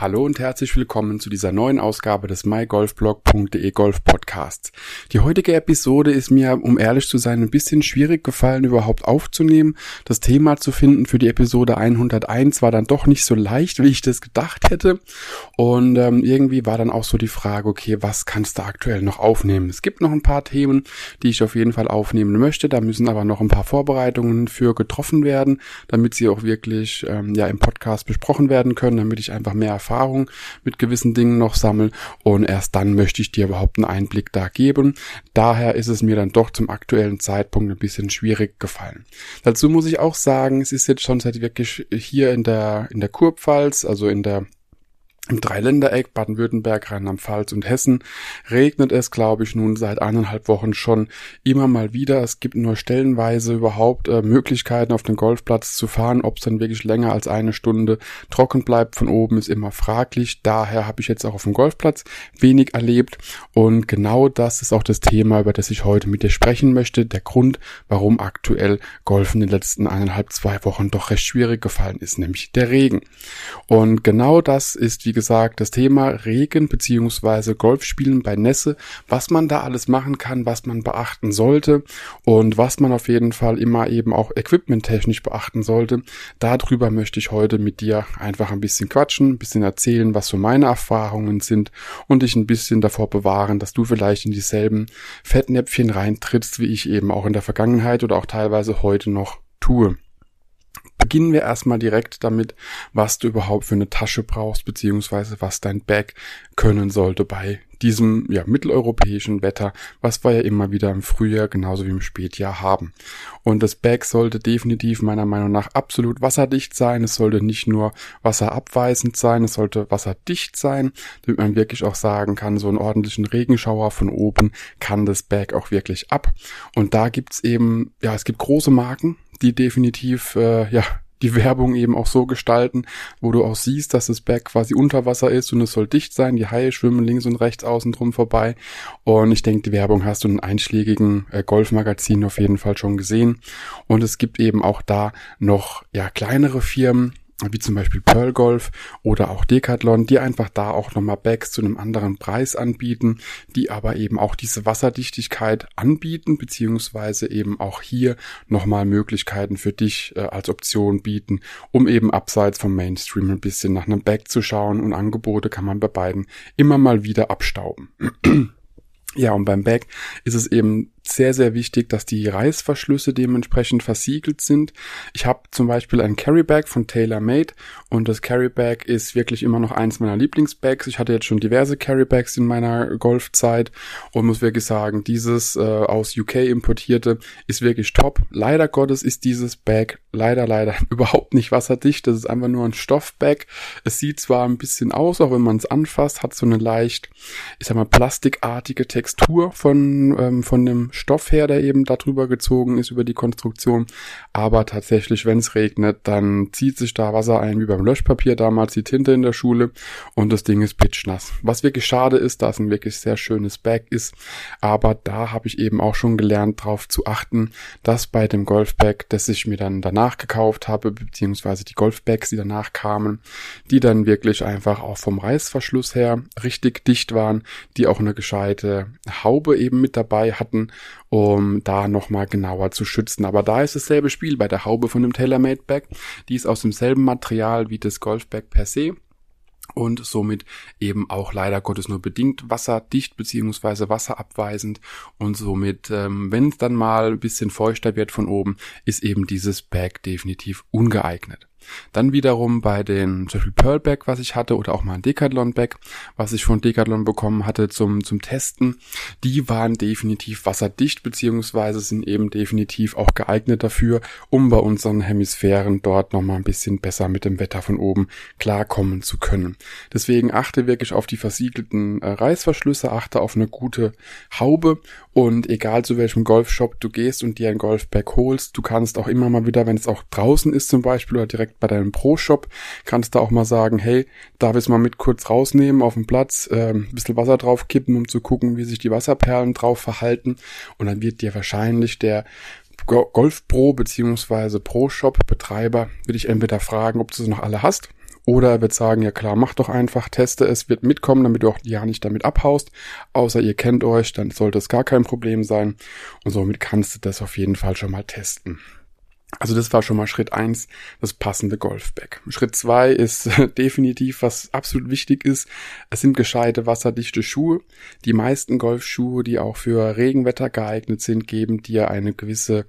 Hallo und herzlich willkommen zu dieser neuen Ausgabe des mygolfblog.de Golf Podcasts. Die heutige Episode ist mir, um ehrlich zu sein, ein bisschen schwierig gefallen, überhaupt aufzunehmen. Das Thema zu finden für die Episode 101 war dann doch nicht so leicht, wie ich das gedacht hätte. Und ähm, irgendwie war dann auch so die Frage, okay, was kannst du aktuell noch aufnehmen? Es gibt noch ein paar Themen, die ich auf jeden Fall aufnehmen möchte. Da müssen aber noch ein paar Vorbereitungen für getroffen werden, damit sie auch wirklich ähm, ja im Podcast besprochen werden können, damit ich einfach mehr Erfahrung mit gewissen Dingen noch sammle und erst dann möchte ich dir überhaupt einen Einblick da geben. Daher ist es mir dann doch zum aktuellen Zeitpunkt ein bisschen schwierig gefallen. Dazu muss ich auch sagen, es ist jetzt schon seit wirklich hier in der in der Kurpfalz, also in der im Dreiländereck Baden-Württemberg, Rheinland-Pfalz und Hessen regnet es, glaube ich, nun seit eineinhalb Wochen schon immer mal wieder. Es gibt nur stellenweise überhaupt äh, Möglichkeiten, auf den Golfplatz zu fahren. Ob es dann wirklich länger als eine Stunde trocken bleibt von oben, ist immer fraglich. Daher habe ich jetzt auch auf dem Golfplatz wenig erlebt. Und genau das ist auch das Thema, über das ich heute mit dir sprechen möchte. Der Grund, warum aktuell Golf in den letzten eineinhalb, zwei Wochen doch recht schwierig gefallen ist, nämlich der Regen. Und genau das ist, wie gesagt, das Thema Regen beziehungsweise Golfspielen bei Nässe, was man da alles machen kann, was man beachten sollte und was man auf jeden Fall immer eben auch equipmenttechnisch beachten sollte. Darüber möchte ich heute mit dir einfach ein bisschen quatschen, ein bisschen erzählen, was so meine Erfahrungen sind und dich ein bisschen davor bewahren, dass du vielleicht in dieselben Fettnäpfchen reintrittst, wie ich eben auch in der Vergangenheit oder auch teilweise heute noch tue. Beginnen wir erstmal direkt damit, was du überhaupt für eine Tasche brauchst, beziehungsweise was dein Bag können sollte bei diesem ja, mitteleuropäischen Wetter, was wir ja immer wieder im Frühjahr genauso wie im Spätjahr haben. Und das Bag sollte definitiv meiner Meinung nach absolut wasserdicht sein. Es sollte nicht nur wasserabweisend sein, es sollte wasserdicht sein, damit man wirklich auch sagen kann, so einen ordentlichen Regenschauer von oben kann das Bag auch wirklich ab. Und da gibt's eben, ja, es gibt große Marken, die definitiv äh, ja die Werbung eben auch so gestalten, wo du auch siehst, dass das Berg quasi unter Wasser ist und es soll dicht sein. Die Haie schwimmen links und rechts außen drum vorbei. Und ich denke, die Werbung hast du in einschlägigen äh, Golfmagazinen auf jeden Fall schon gesehen. Und es gibt eben auch da noch ja kleinere Firmen, wie zum Beispiel Pearl Golf oder auch Decathlon, die einfach da auch nochmal Bags zu einem anderen Preis anbieten, die aber eben auch diese Wasserdichtigkeit anbieten, beziehungsweise eben auch hier nochmal Möglichkeiten für dich äh, als Option bieten, um eben abseits vom Mainstream ein bisschen nach einem Bag zu schauen und Angebote kann man bei beiden immer mal wieder abstauben. Ja, und beim Bag ist es eben sehr, sehr wichtig, dass die Reißverschlüsse dementsprechend versiegelt sind. Ich habe zum Beispiel ein Carrybag von TaylorMade und das Carrybag ist wirklich immer noch eins meiner Lieblingsbags. Ich hatte jetzt schon diverse Carrybags in meiner Golfzeit und muss wirklich sagen, dieses äh, aus UK importierte ist wirklich top. Leider Gottes ist dieses Bag leider, leider überhaupt nicht wasserdicht. Das ist einfach nur ein Stoffbag. Es sieht zwar ein bisschen aus, auch wenn man es anfasst, hat so eine leicht, ich sag mal, plastikartige Textur von, ähm, von dem Stoff her, der eben darüber gezogen ist, über die Konstruktion. Aber tatsächlich, wenn es regnet, dann zieht sich da Wasser ein, wie beim Löschpapier damals, die Tinte in der Schule und das Ding ist pitchnass. Was wirklich schade ist, da es ein wirklich sehr schönes Bag ist. Aber da habe ich eben auch schon gelernt, darauf zu achten, dass bei dem Golfbag, das ich mir dann danach gekauft habe, beziehungsweise die Golfbags, die danach kamen, die dann wirklich einfach auch vom Reißverschluss her richtig dicht waren, die auch eine gescheite Haube eben mit dabei hatten um da nochmal genauer zu schützen. Aber da ist dasselbe Spiel bei der Haube von dem TaylorMade Bag. Die ist aus demselben Material wie das Golfbag per se und somit eben auch leider Gottes nur bedingt wasserdicht beziehungsweise wasserabweisend und somit, ähm, wenn es dann mal ein bisschen feuchter wird von oben, ist eben dieses Bag definitiv ungeeignet. Dann wiederum bei den zum Beispiel Pearl Bag, was ich hatte, oder auch mal ein Decathlon Bag, was ich von Decathlon bekommen hatte zum, zum Testen, die waren definitiv wasserdicht, beziehungsweise sind eben definitiv auch geeignet dafür, um bei unseren Hemisphären dort nochmal ein bisschen besser mit dem Wetter von oben klarkommen zu können. Deswegen achte wirklich auf die versiegelten äh, Reißverschlüsse, achte auf eine gute Haube und egal zu welchem Golfshop du gehst und dir ein Golfbag holst, du kannst auch immer mal wieder, wenn es auch draußen ist zum Beispiel oder direkt bei deinem Pro-Shop, kannst du auch mal sagen, hey, darf ich es mal mit kurz rausnehmen auf dem Platz, äh, ein bisschen Wasser drauf kippen, um zu gucken, wie sich die Wasserperlen drauf verhalten. Und dann wird dir wahrscheinlich der Golf Pro beziehungsweise Pro Shop Betreiber würde ich entweder fragen, ob du sie noch alle hast oder er wird sagen, ja klar, mach doch einfach, teste es, wird mitkommen, damit du auch ja nicht damit abhaust. Außer ihr kennt euch, dann sollte es gar kein Problem sein. Und somit kannst du das auf jeden Fall schon mal testen. Also das war schon mal Schritt eins, das passende Golfbag. Schritt zwei ist definitiv, was absolut wichtig ist, es sind gescheite wasserdichte Schuhe. Die meisten Golfschuhe, die auch für Regenwetter geeignet sind, geben dir eine gewisse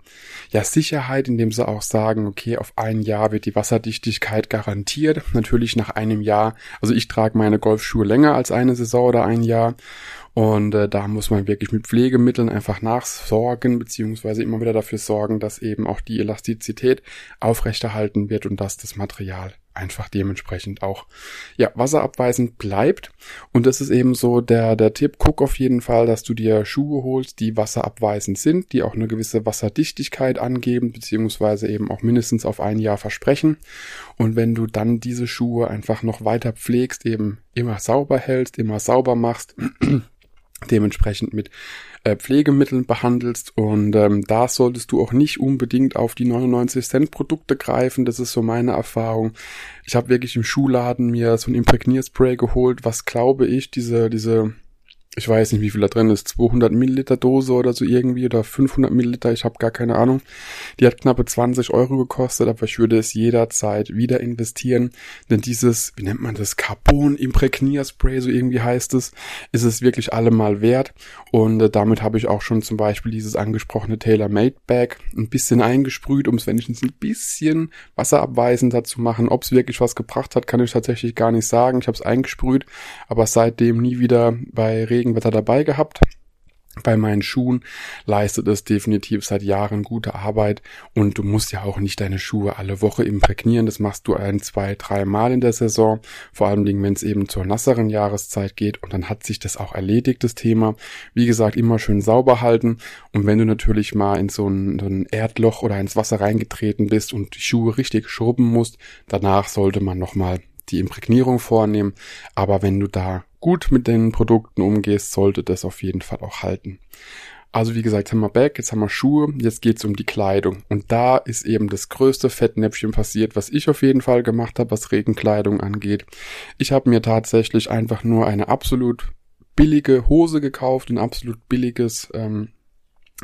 ja, Sicherheit, indem sie auch sagen, okay, auf ein Jahr wird die Wasserdichtigkeit garantiert. Natürlich nach einem Jahr, also ich trage meine Golfschuhe länger als eine Saison oder ein Jahr und äh, da muss man wirklich mit Pflegemitteln einfach nachsorgen, beziehungsweise immer wieder dafür sorgen, dass eben auch die Elastizität aufrechterhalten wird und dass das Material einfach dementsprechend auch ja wasserabweisend bleibt. Und das ist eben so der der Tipp. Guck auf jeden Fall dass du dir Schuhe holst die wasserabweisend sind die auch eine gewisse Wasserdichtigkeit angeben beziehungsweise eben auch mindestens auf ein Jahr versprechen. Und wenn du dann diese Schuhe einfach noch weiter pflegst eben immer sauber hältst immer sauber machst dementsprechend mit äh, Pflegemitteln behandelst und ähm, da solltest du auch nicht unbedingt auf die 99 Cent Produkte greifen, das ist so meine Erfahrung. Ich habe wirklich im Schuhladen mir so ein Imprägnierspray geholt, was glaube ich diese diese ich weiß nicht, wie viel da drin ist, 200 Milliliter Dose oder so irgendwie oder 500 Milliliter, ich habe gar keine Ahnung. Die hat knappe 20 Euro gekostet, aber ich würde es jederzeit wieder investieren, denn dieses, wie nennt man das, Carbon Imprägnierspray, so irgendwie heißt es, ist es wirklich allemal wert und äh, damit habe ich auch schon zum Beispiel dieses angesprochene Tailor-Made Bag ein bisschen eingesprüht, um es wenigstens ein bisschen wasserabweisender zu machen. Ob es wirklich was gebracht hat, kann ich tatsächlich gar nicht sagen. Ich habe es eingesprüht, aber seitdem nie wieder bei Regenwetter dabei gehabt. Bei meinen Schuhen leistet es definitiv seit Jahren gute Arbeit und du musst ja auch nicht deine Schuhe alle Woche imprägnieren. Das machst du ein, zwei, drei Mal in der Saison. Vor Dingen, wenn es eben zur nasseren Jahreszeit geht und dann hat sich das auch erledigt, das Thema. Wie gesagt, immer schön sauber halten und wenn du natürlich mal in so ein, so ein Erdloch oder ins Wasser reingetreten bist und die Schuhe richtig schrubben musst, danach sollte man nochmal die Imprägnierung vornehmen. Aber wenn du da gut mit den Produkten umgehst, sollte das auf jeden Fall auch halten. Also wie gesagt, jetzt haben wir Back, jetzt haben wir Schuhe, jetzt geht's um die Kleidung. Und da ist eben das größte Fettnäpfchen passiert, was ich auf jeden Fall gemacht habe, was Regenkleidung angeht. Ich habe mir tatsächlich einfach nur eine absolut billige Hose gekauft, ein absolut billiges ähm,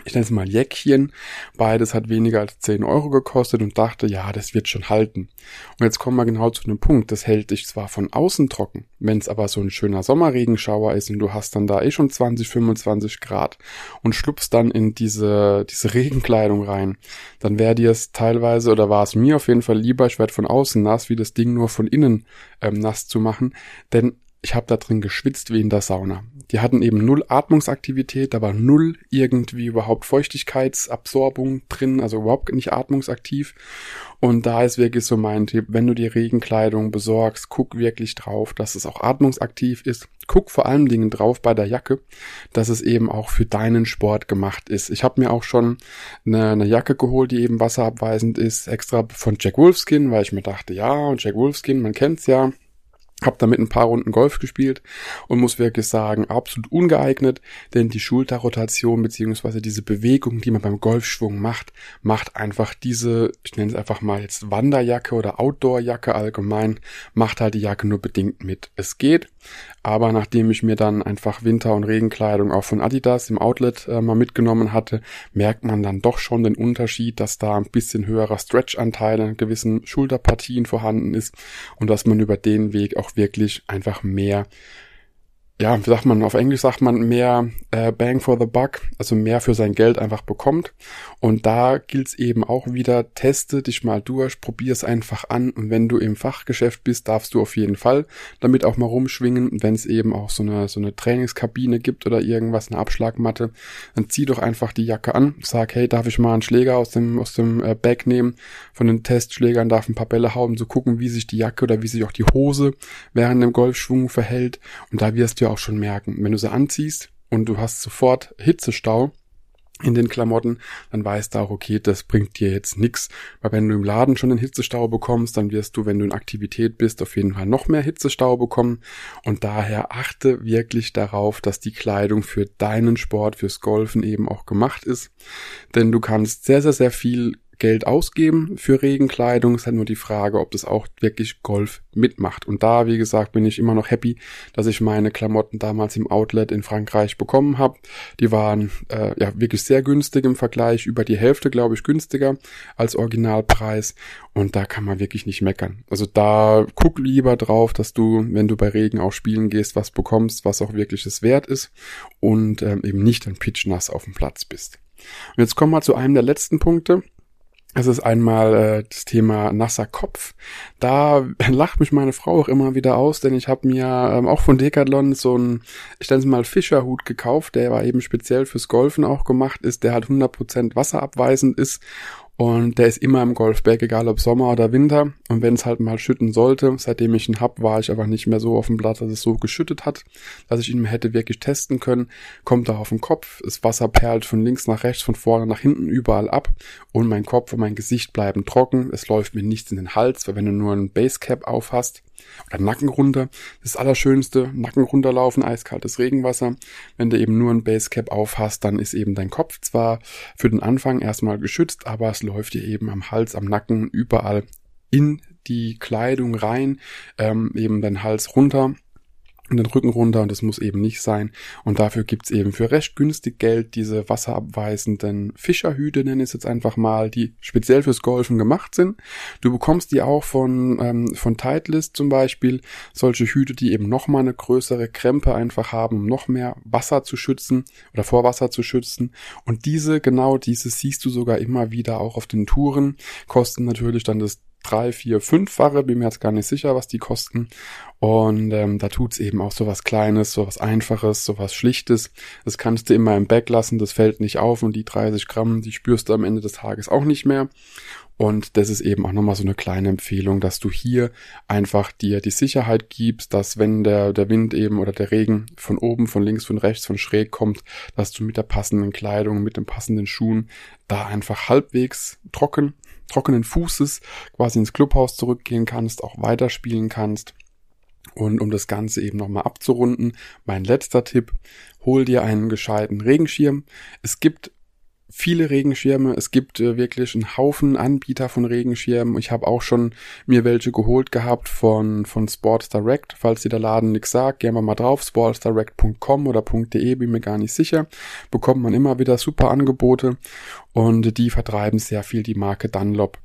ich nenne es mal Jäckchen. Beides hat weniger als 10 Euro gekostet und dachte, ja, das wird schon halten. Und jetzt kommen wir genau zu dem Punkt, das hält dich zwar von außen trocken, wenn es aber so ein schöner Sommerregenschauer ist und du hast dann da eh schon 20, 25 Grad und schlupfst dann in diese, diese Regenkleidung rein, dann wäre dir es teilweise oder war es mir auf jeden Fall lieber, ich werde von außen nass, wie das Ding nur von innen ähm, nass zu machen, denn ich habe da drin geschwitzt wie in der Sauna. Die hatten eben null Atmungsaktivität, da war null irgendwie überhaupt Feuchtigkeitsabsorbung drin, also überhaupt nicht atmungsaktiv. Und da ist wirklich so mein Tipp, wenn du die Regenkleidung besorgst, guck wirklich drauf, dass es auch atmungsaktiv ist. Guck vor allen Dingen drauf bei der Jacke, dass es eben auch für deinen Sport gemacht ist. Ich habe mir auch schon eine, eine Jacke geholt, die eben wasserabweisend ist, extra von Jack Wolfskin, weil ich mir dachte, ja, und Jack Wolfskin, man kennt's ja, hab damit ein paar Runden Golf gespielt und muss wirklich sagen, absolut ungeeignet, denn die Schulterrotation beziehungsweise diese Bewegung, die man beim Golfschwung macht, macht einfach diese, ich nenne es einfach mal jetzt Wanderjacke oder Outdoorjacke allgemein, macht halt die Jacke nur bedingt mit. Es geht, aber nachdem ich mir dann einfach Winter- und Regenkleidung auch von Adidas im Outlet äh, mal mitgenommen hatte, merkt man dann doch schon den Unterschied, dass da ein bisschen höherer Stretch-Anteil in gewissen Schulterpartien vorhanden ist und dass man über den Weg auch wirklich einfach mehr ja, wie sagt man, auf Englisch sagt man mehr äh, Bang for the Buck, also mehr für sein Geld einfach bekommt. Und da gilt es eben auch wieder, teste dich mal durch, probier es einfach an. Und wenn du im Fachgeschäft bist, darfst du auf jeden Fall damit auch mal rumschwingen. Wenn es eben auch so eine, so eine Trainingskabine gibt oder irgendwas, eine Abschlagmatte, dann zieh doch einfach die Jacke an, sag, hey, darf ich mal einen Schläger aus dem, aus dem äh, Bag nehmen, von den Testschlägern darf ein paar Bälle hauen, so gucken, wie sich die Jacke oder wie sich auch die Hose während dem Golfschwung verhält. Und da wirst du auch schon merken, wenn du sie anziehst und du hast sofort Hitzestau, in den Klamotten, dann weißt du auch, okay, das bringt dir jetzt nix. Weil wenn du im Laden schon einen Hitzestau bekommst, dann wirst du, wenn du in Aktivität bist, auf jeden Fall noch mehr Hitzestau bekommen. Und daher achte wirklich darauf, dass die Kleidung für deinen Sport, fürs Golfen eben auch gemacht ist. Denn du kannst sehr, sehr, sehr viel Geld ausgeben für Regenkleidung. Es ist halt nur die Frage, ob das auch wirklich Golf mitmacht. Und da, wie gesagt, bin ich immer noch happy, dass ich meine Klamotten damals im Outlet in Frankreich bekommen habe. Die waren äh, ja wirklich sehr günstig im Vergleich, über die Hälfte, glaube ich, günstiger als Originalpreis. Und da kann man wirklich nicht meckern. Also da guck lieber drauf, dass du, wenn du bei Regen auch spielen gehst, was bekommst, was auch wirklich es wert ist und ähm, eben nicht ein pitchnass auf dem Platz bist. Und jetzt kommen wir zu einem der letzten Punkte es ist einmal äh, das Thema nasser Kopf. Da lacht mich meine Frau auch immer wieder aus, denn ich habe mir ähm, auch von Decathlon so einen, ich nenne es mal Fischerhut gekauft, der war eben speziell fürs Golfen auch gemacht ist, der halt 100% wasserabweisend ist und der ist immer im Golfberg, egal ob Sommer oder Winter. Und wenn es halt mal schütten sollte, seitdem ich ihn hab, war ich aber nicht mehr so auf dem Blatt, dass es so geschüttet hat, dass ich ihn hätte wirklich testen können. Kommt er auf den Kopf, das Wasser perlt von links nach rechts, von vorne nach hinten, überall ab. Und mein Kopf und mein Gesicht bleiben trocken. Es läuft mir nichts in den Hals, weil wenn du nur ein Basecap auf hast, oder Nacken runter. Das Allerschönste, Nacken runterlaufen, eiskaltes Regenwasser. Wenn du eben nur ein Basecap auf hast, dann ist eben dein Kopf zwar für den Anfang erstmal geschützt, aber es läuft dir eben am Hals, am Nacken, überall in die Kleidung rein, ähm, eben dein Hals runter und den Rücken runter und das muss eben nicht sein. Und dafür gibt's eben für recht günstig Geld diese wasserabweisenden Fischerhüte, nenne ich es jetzt einfach mal, die speziell fürs Golfen gemacht sind. Du bekommst die auch von, ähm, von Titleist zum Beispiel, solche Hüte, die eben nochmal eine größere Krempe einfach haben, um noch mehr Wasser zu schützen oder vor Wasser zu schützen. Und diese, genau diese siehst du sogar immer wieder auch auf den Touren, kosten natürlich dann das drei, vier, fünffache, bin mir jetzt gar nicht sicher, was die kosten. Und ähm, da tut's eben auch so was Kleines, so was Einfaches, so was Schlichtes. Das kannst du immer im Bag lassen, das fällt nicht auf und die 30 Gramm, die spürst du am Ende des Tages auch nicht mehr. Und das ist eben auch nochmal so eine kleine Empfehlung, dass du hier einfach dir die Sicherheit gibst, dass wenn der, der Wind eben oder der Regen von oben, von links, von rechts, von schräg kommt, dass du mit der passenden Kleidung, mit den passenden Schuhen da einfach halbwegs trocken trockenen Fußes quasi ins Clubhaus zurückgehen kannst, auch weiterspielen kannst. Und um das Ganze eben nochmal abzurunden, mein letzter Tipp, hol dir einen gescheiten Regenschirm. Es gibt viele Regenschirme. Es gibt äh, wirklich einen Haufen Anbieter von Regenschirmen. Ich habe auch schon mir welche geholt gehabt von, von Sports Direct. Falls dir der Laden nichts sagt, gehen wir mal drauf. sportsdirect.com oder .de, bin mir gar nicht sicher. Bekommt man immer wieder super Angebote und die vertreiben sehr viel die Marke Dunlop.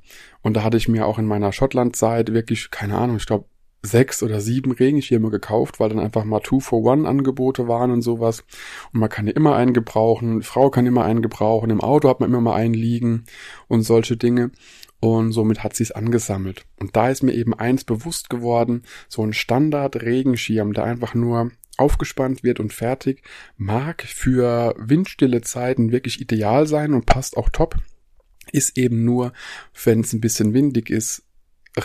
Und da hatte ich mir auch in meiner Schottland-Zeit wirklich, keine Ahnung, ich glaube sechs oder sieben Regenschirme gekauft, weil dann einfach mal Two-for-One-Angebote waren und sowas. Und man kann ja immer einen gebrauchen, die Frau kann immer einen gebrauchen, im Auto hat man immer mal einen liegen und solche Dinge. Und somit hat sie es angesammelt. Und da ist mir eben eins bewusst geworden, so ein Standard-Regenschirm, der einfach nur aufgespannt wird und fertig, mag für windstille Zeiten wirklich ideal sein und passt auch top. Ist eben nur, wenn es ein bisschen windig ist,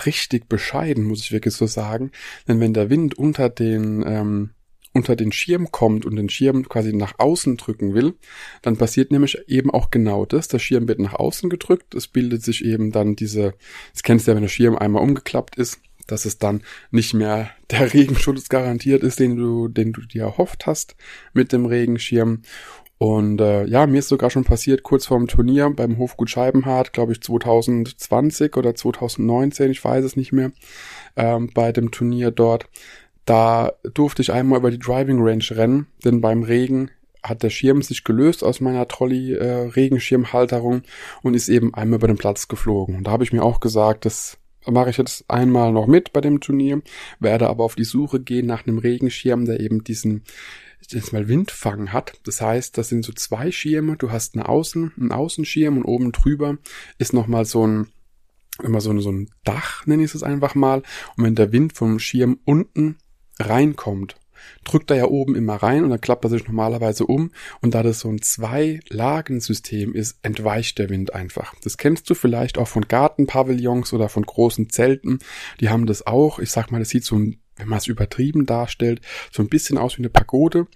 richtig bescheiden, muss ich wirklich so sagen. Denn wenn der Wind unter den, ähm, unter den Schirm kommt und den Schirm quasi nach außen drücken will, dann passiert nämlich eben auch genau das. Der Schirm wird nach außen gedrückt, es bildet sich eben dann diese, das kennst du ja, wenn der Schirm einmal umgeklappt ist, dass es dann nicht mehr der Regenschutz garantiert ist, den du, den du dir erhofft hast mit dem Regenschirm. Und äh, ja, mir ist sogar schon passiert, kurz vorm Turnier beim Hofgut Scheibenhardt, glaube ich 2020 oder 2019, ich weiß es nicht mehr, ähm, bei dem Turnier dort. Da durfte ich einmal über die Driving Range rennen, denn beim Regen hat der Schirm sich gelöst aus meiner Trolley äh, Regenschirmhalterung und ist eben einmal über den Platz geflogen. Und da habe ich mir auch gesagt, das mache ich jetzt einmal noch mit bei dem Turnier, werde aber auf die Suche gehen nach einem Regenschirm, der eben diesen jetzt mal Windfang hat. Das heißt, das sind so zwei Schirme. Du hast eine Außen, einen Außenschirm und oben drüber ist nochmal so ein immer so so ein Dach, nenne ich es einfach mal. Und wenn der Wind vom Schirm unten reinkommt, drückt er ja oben immer rein und dann klappt er sich normalerweise um. Und da das so ein Zwei-Lagen-System ist, entweicht der Wind einfach. Das kennst du vielleicht auch von Gartenpavillons oder von großen Zelten. Die haben das auch. Ich sag mal, das sieht so ein wenn man es übertrieben darstellt, so ein bisschen aus wie eine Pagode.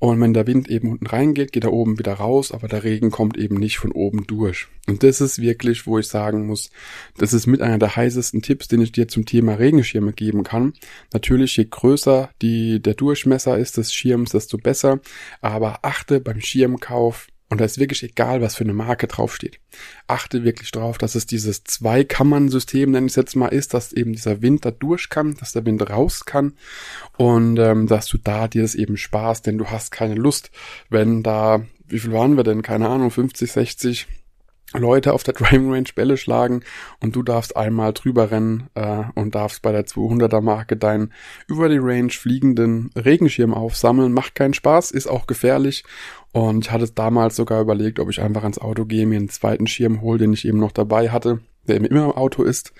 Und wenn der Wind eben unten reingeht, geht er oben wieder raus, aber der Regen kommt eben nicht von oben durch. Und das ist wirklich, wo ich sagen muss, das ist mit einer der heißesten Tipps, den ich dir zum Thema Regenschirme geben kann. Natürlich, je größer die, der Durchmesser ist des Schirms, desto besser. Aber achte beim Schirmkauf und da ist wirklich egal, was für eine Marke draufsteht. Achte wirklich drauf, dass es dieses Zwei-Kammern-System, nenne ich es jetzt mal, ist, dass eben dieser Wind da durch kann, dass der Wind raus kann und ähm, dass du da dir das eben sparst, denn du hast keine Lust, wenn da, wie viel waren wir denn, keine Ahnung, 50, 60 Leute auf der Driving Range Bälle schlagen und du darfst einmal drüber rennen äh, und darfst bei der 200er Marke deinen über die Range fliegenden Regenschirm aufsammeln. Macht keinen Spaß, ist auch gefährlich und ich hatte damals sogar überlegt, ob ich einfach ans Auto gehe, mir einen zweiten Schirm hole, den ich eben noch dabei hatte, der eben immer im Auto ist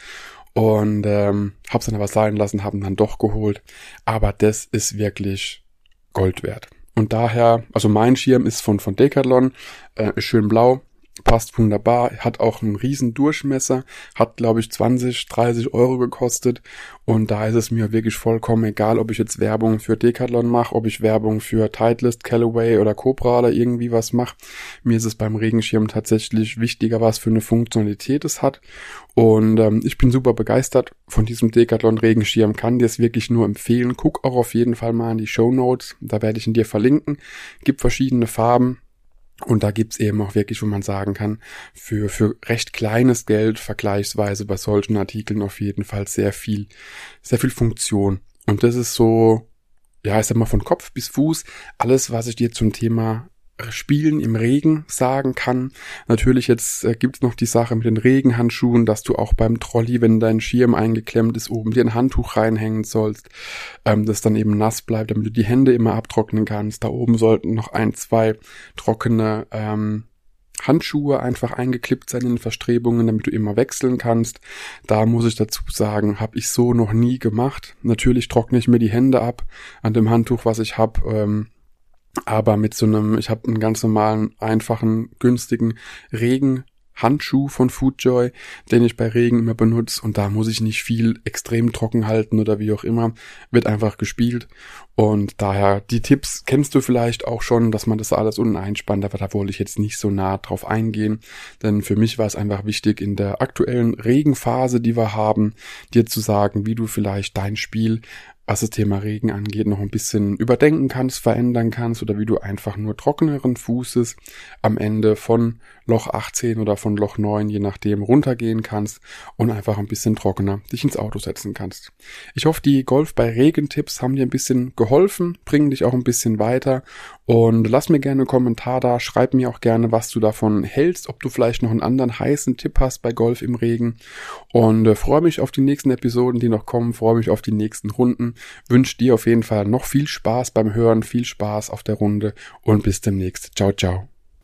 und ähm, hab's dann aber sein lassen, haben dann doch geholt. Aber das ist wirklich Gold wert. Und daher, also mein Schirm ist von, von Decathlon, äh, ist schön blau, passt wunderbar, hat auch einen riesen Durchmesser, hat glaube ich 20, 30 Euro gekostet und da ist es mir wirklich vollkommen egal, ob ich jetzt Werbung für Decathlon mache, ob ich Werbung für Titleist, Callaway oder Cobra oder irgendwie was mache. Mir ist es beim Regenschirm tatsächlich wichtiger, was für eine Funktionalität es hat und ähm, ich bin super begeistert von diesem Decathlon Regenschirm, kann dir es wirklich nur empfehlen. Guck auch auf jeden Fall mal in die Show Notes, da werde ich ihn dir verlinken. Gibt verschiedene Farben, und da gibt's eben auch wirklich, wo man sagen kann, für, für recht kleines Geld vergleichsweise bei solchen Artikeln auf jeden Fall sehr viel, sehr viel Funktion. Und das ist so, ja, ich sag mal von Kopf bis Fuß alles, was ich dir zum Thema Spielen im Regen sagen kann. Natürlich jetzt äh, gibt's noch die Sache mit den Regenhandschuhen, dass du auch beim Trolley, wenn dein Schirm eingeklemmt ist, oben dir ein Handtuch reinhängen sollst, ähm, das dann eben nass bleibt, damit du die Hände immer abtrocknen kannst. Da oben sollten noch ein, zwei trockene ähm, Handschuhe einfach eingeklippt sein in Verstrebungen, damit du immer wechseln kannst. Da muss ich dazu sagen, habe ich so noch nie gemacht. Natürlich trockne ich mir die Hände ab an dem Handtuch, was ich habe. Ähm, aber mit so einem, ich habe einen ganz normalen, einfachen, günstigen Regen Handschuh von Foodjoy, den ich bei Regen immer benutze und da muss ich nicht viel extrem trocken halten oder wie auch immer, wird einfach gespielt. Und daher die Tipps kennst du vielleicht auch schon, dass man das alles unten einspannt, aber da wollte ich jetzt nicht so nah drauf eingehen, denn für mich war es einfach wichtig in der aktuellen Regenphase, die wir haben, dir zu sagen, wie du vielleicht dein Spiel was das Thema Regen angeht, noch ein bisschen überdenken kannst, verändern kannst oder wie du einfach nur trockeneren Fußes am Ende von Loch 18 oder von Loch 9, je nachdem, runtergehen kannst und einfach ein bisschen trockener dich ins Auto setzen kannst. Ich hoffe, die Golf bei Regentipps haben dir ein bisschen geholfen, bringen dich auch ein bisschen weiter und lass mir gerne einen Kommentar da, schreib mir auch gerne, was du davon hältst, ob du vielleicht noch einen anderen heißen Tipp hast bei Golf im Regen und äh, freue mich auf die nächsten Episoden, die noch kommen, freue mich auf die nächsten Runden, wünsche dir auf jeden Fall noch viel Spaß beim Hören, viel Spaß auf der Runde und bis demnächst. Ciao, ciao.